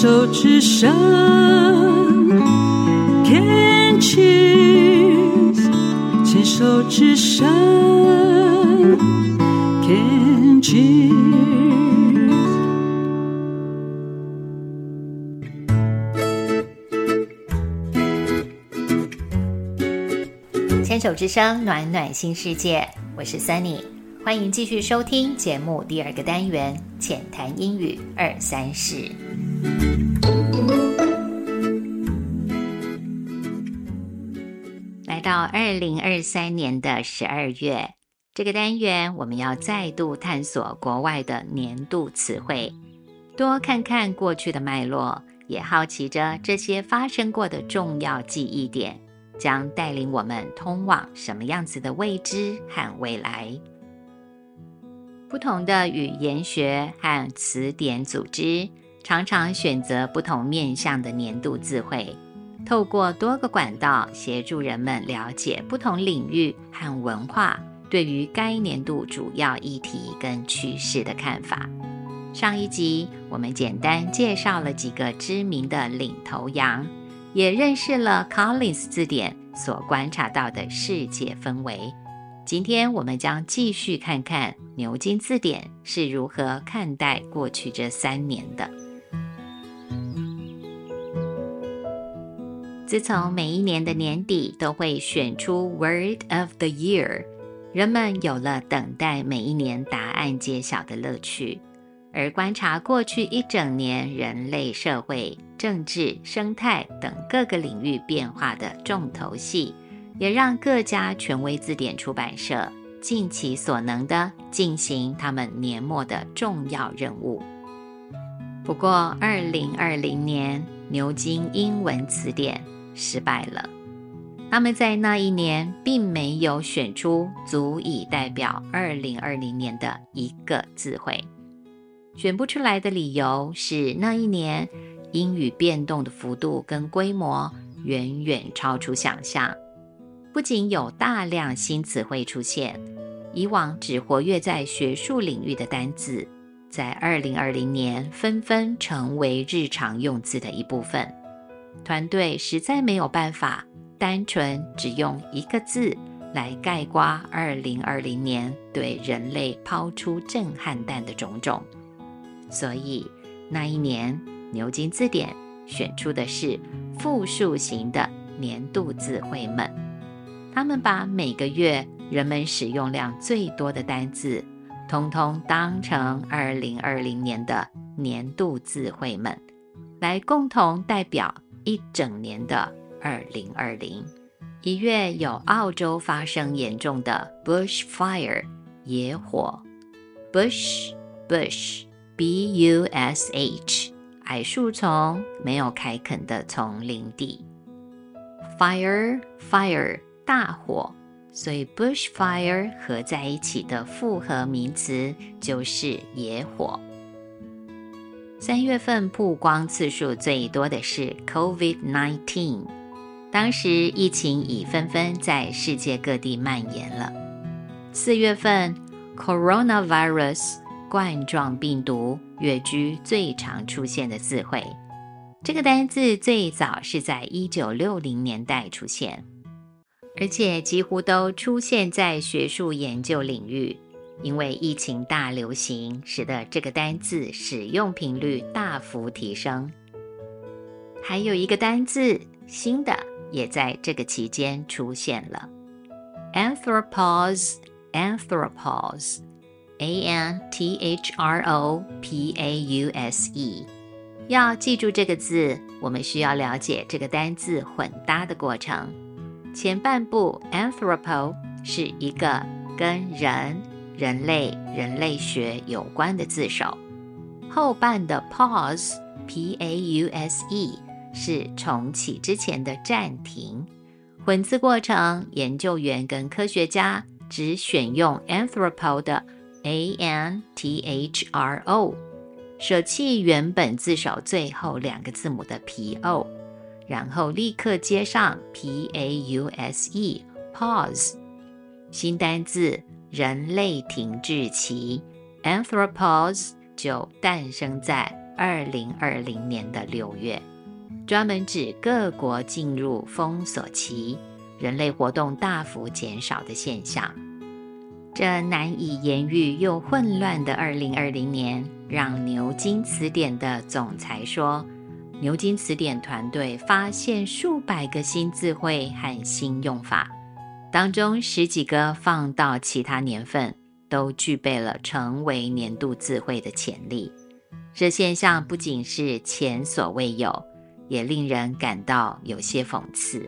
手之声，Can cheers，牵手之声，Can cheers。牵手之声，暖暖新世界，我是 Sunny，欢迎继续收听节目第二个单元浅谈英语二三事。来到二零二三年的十二月，这个单元我们要再度探索国外的年度词汇，多看看过去的脉络，也好奇着这些发生过的重要记忆点。将带领我们通往什么样子的未知和未来？不同的语言学和词典组织常常选择不同面向的年度字汇，透过多个管道协助人们了解不同领域和文化对于该年度主要议题跟趋势的看法。上一集我们简单介绍了几个知名的领头羊。也认识了 Collins 字典所观察到的世界氛围。今天我们将继续看看牛津字典是如何看待过去这三年的。自从每一年的年底都会选出 Word of the Year，人们有了等待每一年答案揭晓的乐趣。而观察过去一整年人类社会、政治、生态等各个领域变化的重头戏，也让各家权威字典出版社尽其所能的进行他们年末的重要任务。不过，二零二零年牛津英文词典失败了，他们在那一年并没有选出足以代表二零二零年的一个字汇。选不出来的理由是，那一年英语变动的幅度跟规模远远超出想象。不仅有大量新词汇出现，以往只活跃在学术领域的单字，在二零二零年纷纷成为日常用字的一部分。团队实在没有办法单纯只用一个字来概括二零二零年对人类抛出震撼弹的种种。所以那一年，牛津字典选出的是复数型的年度字汇们。他们把每个月人们使用量最多的单字，通通当成2020年的年度字汇们，来共同代表一整年的2020。一月有澳洲发生严重的 bushfire 野火，bush bush。B U S H，矮树丛没有开垦的丛林地。Fire fire，大火，所以 bushfire 合在一起的复合名词就是野火。三月份曝光次数最多的是 COVID-19，当时疫情已纷纷在世界各地蔓延了。四月份 coronavirus。冠状病毒跃居最常出现的字汇。这个单字最早是在一九六零年代出现，而且几乎都出现在学术研究领域。因为疫情大流行，使得这个单字使用频率大幅提升。还有一个单字新的，也在这个期间出现了：anthropause，anthropause。A N T H R O P A U S E，要记住这个字，我们需要了解这个单字混搭的过程。前半部 anthropo 是一个跟人、人类、人类学有关的字首，后半的 pause P A U S E 是重启之前的暂停。混字过程，研究员跟科学家只选用 anthropo 的。a n t h r o，舍弃原本字首最后两个字母的 p o，然后立刻接上 p a u s e，pause。新单字人类停滞期 anthropause 就诞生在二零二零年的六月，专门指各国进入封锁期、人类活动大幅减少的现象。这难以言喻又混乱的二零二零年，让牛津词典的总裁说。牛津词典团队发现数百个新字汇和新用法，当中十几个放到其他年份都具备了成为年度智慧的潜力。这现象不仅是前所未有，也令人感到有些讽刺。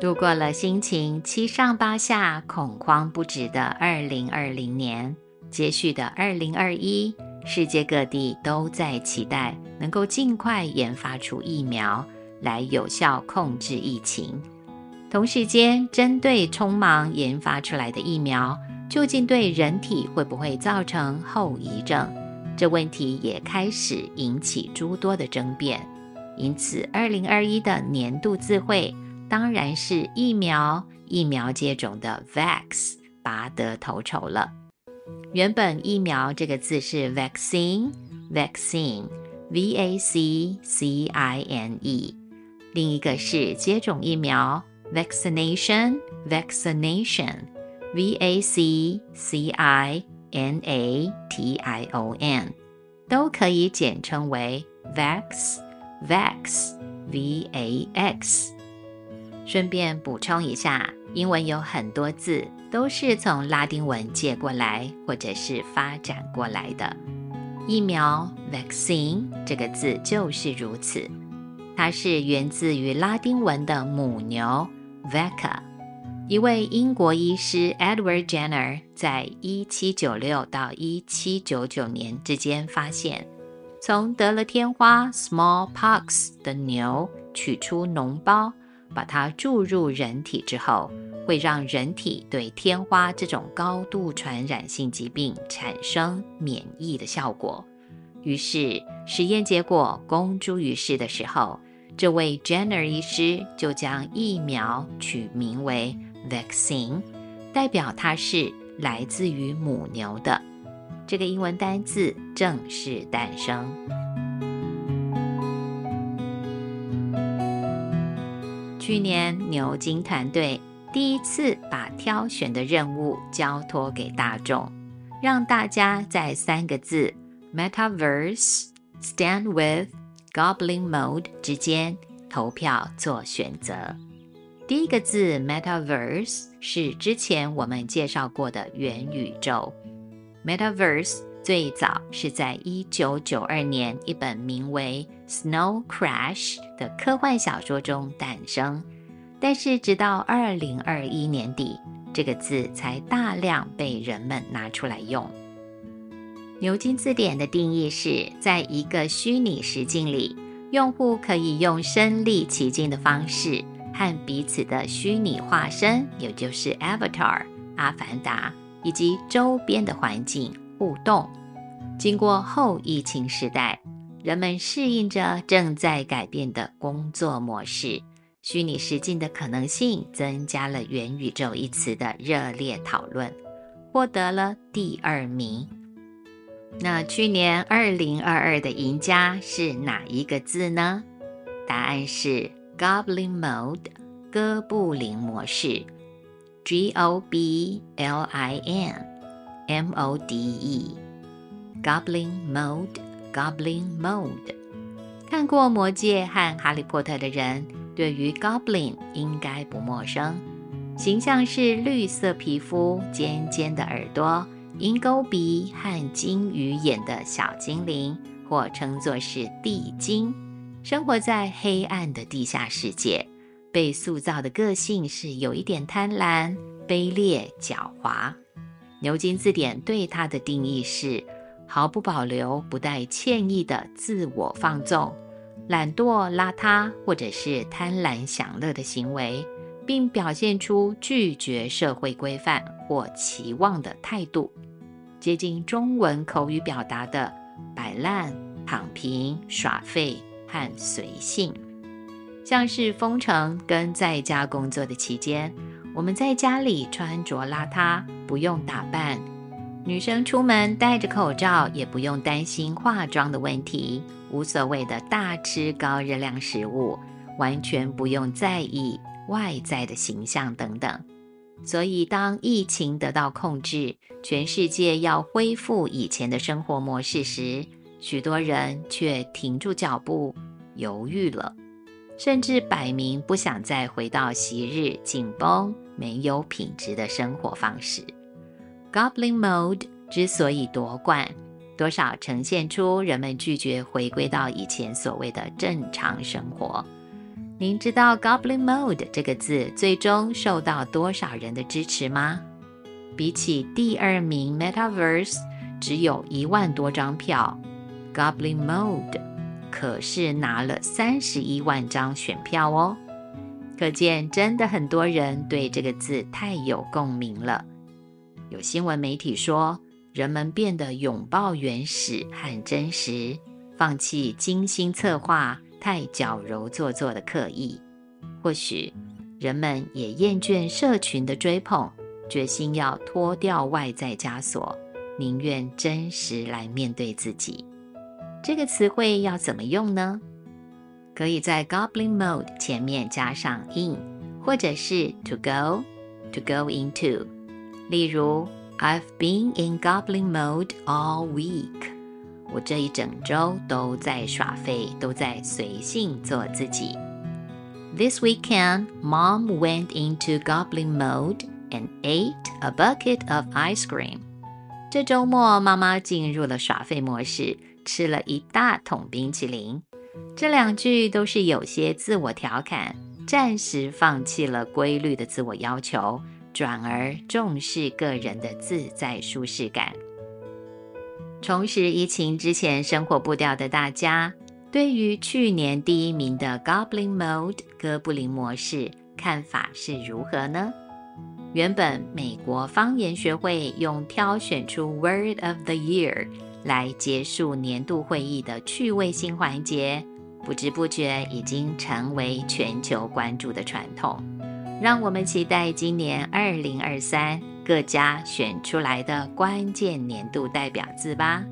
度过了心情七上八下、恐慌不止的二零二零年。接续的二零二一，世界各地都在期待能够尽快研发出疫苗来有效控制疫情。同时间，针对匆忙研发出来的疫苗，究竟对人体会不会造成后遗症？这问题也开始引起诸多的争辩。因此，二零二一的年度智慧当然是疫苗，疫苗接种的 vax 拔得头筹了。原本“疫苗”这个字是 vaccine，vaccine，v a c c i n e，另一个是接种疫苗 vaccination，vaccination，v a c c i n a t i o n，都可以简称为 vax，vax，v a x。顺便补充一下，英文有很多字。都是从拉丁文借过来，或者是发展过来的。疫苗 （vaccine） 这个字就是如此，它是源自于拉丁文的母牛，vaca。一位英国医师 Edward Jenner 在1796到1799年之间发现，从得了天花 （smallpox） 的牛取出脓包，把它注入人体之后。会让人体对天花这种高度传染性疾病产生免疫的效果。于是实验结果公诸于世的时候，这位 Jenner 医师就将疫苗取名为 vaccine，代表它是来自于母牛的。这个英文单字正式诞生。去年牛津团队。第一次把挑选的任务交托给大众，让大家在三个字 “Metaverse Stand with Goblin Mode” 之间投票做选择。第一个字 “Metaverse” 是之前我们介绍过的元宇宙。Metaverse 最早是在一九九二年一本名为《Snow Crash》的科幻小说中诞生。但是，直到二零二一年底，这个字才大量被人们拿出来用。牛津字典的定义是在一个虚拟实境里，用户可以用身临其境的方式和彼此的虚拟化身，也就是 Avatar、阿凡达以及周边的环境互动。经过后疫情时代，人们适应着正在改变的工作模式。虚拟实境的可能性增加了“元宇宙”一词的热烈讨论，获得了第二名。那去年二零二二的赢家是哪一个字呢？答案是 Goblin Mode，哥布林模式，G O B L I N M O D E，Goblin Mode，Goblin Mode。看过《魔戒》和《哈利波特》的人。对于 Goblin 应该不陌生，形象是绿色皮肤、尖尖的耳朵、鹰钩鼻和金鱼眼的小精灵，或称作是地精，生活在黑暗的地下世界。被塑造的个性是有一点贪婪、卑劣、狡猾。牛津字典对它的定义是毫不保留、不带歉意的自我放纵。懒惰、邋遢，或者是贪婪享乐的行为，并表现出拒绝社会规范或期望的态度，接近中文口语表达的摆烂、躺平、耍废和随性。像是封城跟在家工作的期间，我们在家里穿着邋遢，不用打扮，女生出门戴着口罩，也不用担心化妆的问题，无所谓的大吃高热量食物，完全不用在意外在的形象等等。所以，当疫情得到控制，全世界要恢复以前的生活模式时，许多人却停住脚步，犹豫了，甚至摆明不想再回到昔日紧绷、没有品质的生活方式。Goblin Mode 之所以夺冠，多少呈现出人们拒绝回归到以前所谓的正常生活。您知道 Goblin Mode 这个字最终受到多少人的支持吗？比起第二名 Metaverse 只有一万多张票，Goblin Mode 可是拿了三十一万张选票哦。可见，真的很多人对这个字太有共鸣了。有新闻媒体说，人们变得拥抱原始和真实，放弃精心策划、太矫揉做作的刻意。或许，人们也厌倦社群的追捧，决心要脱掉外在枷锁，宁愿真实来面对自己。这个词汇要怎么用呢？可以在 Goblin Mode 前面加上 in，或者是 to go，to go into。例如，I've been in goblin mode all week。我这一整周都在耍废，都在随性做自己。This weekend, Mom went into goblin mode and ate a bucket of ice cream。这周末，妈妈进入了耍废模式，吃了一大桶冰淇淋。这两句都是有些自我调侃，暂时放弃了规律的自我要求。转而重视个人的自在舒适感。重拾疫情之前生活步调的大家，对于去年第一名的 Goblin Mode 哥布林模式看法是如何呢？原本美国方言学会用挑选出 Word of the Year 来结束年度会议的趣味性环节，不知不觉已经成为全球关注的传统。让我们期待今年二零二三各家选出来的关键年度代表字吧。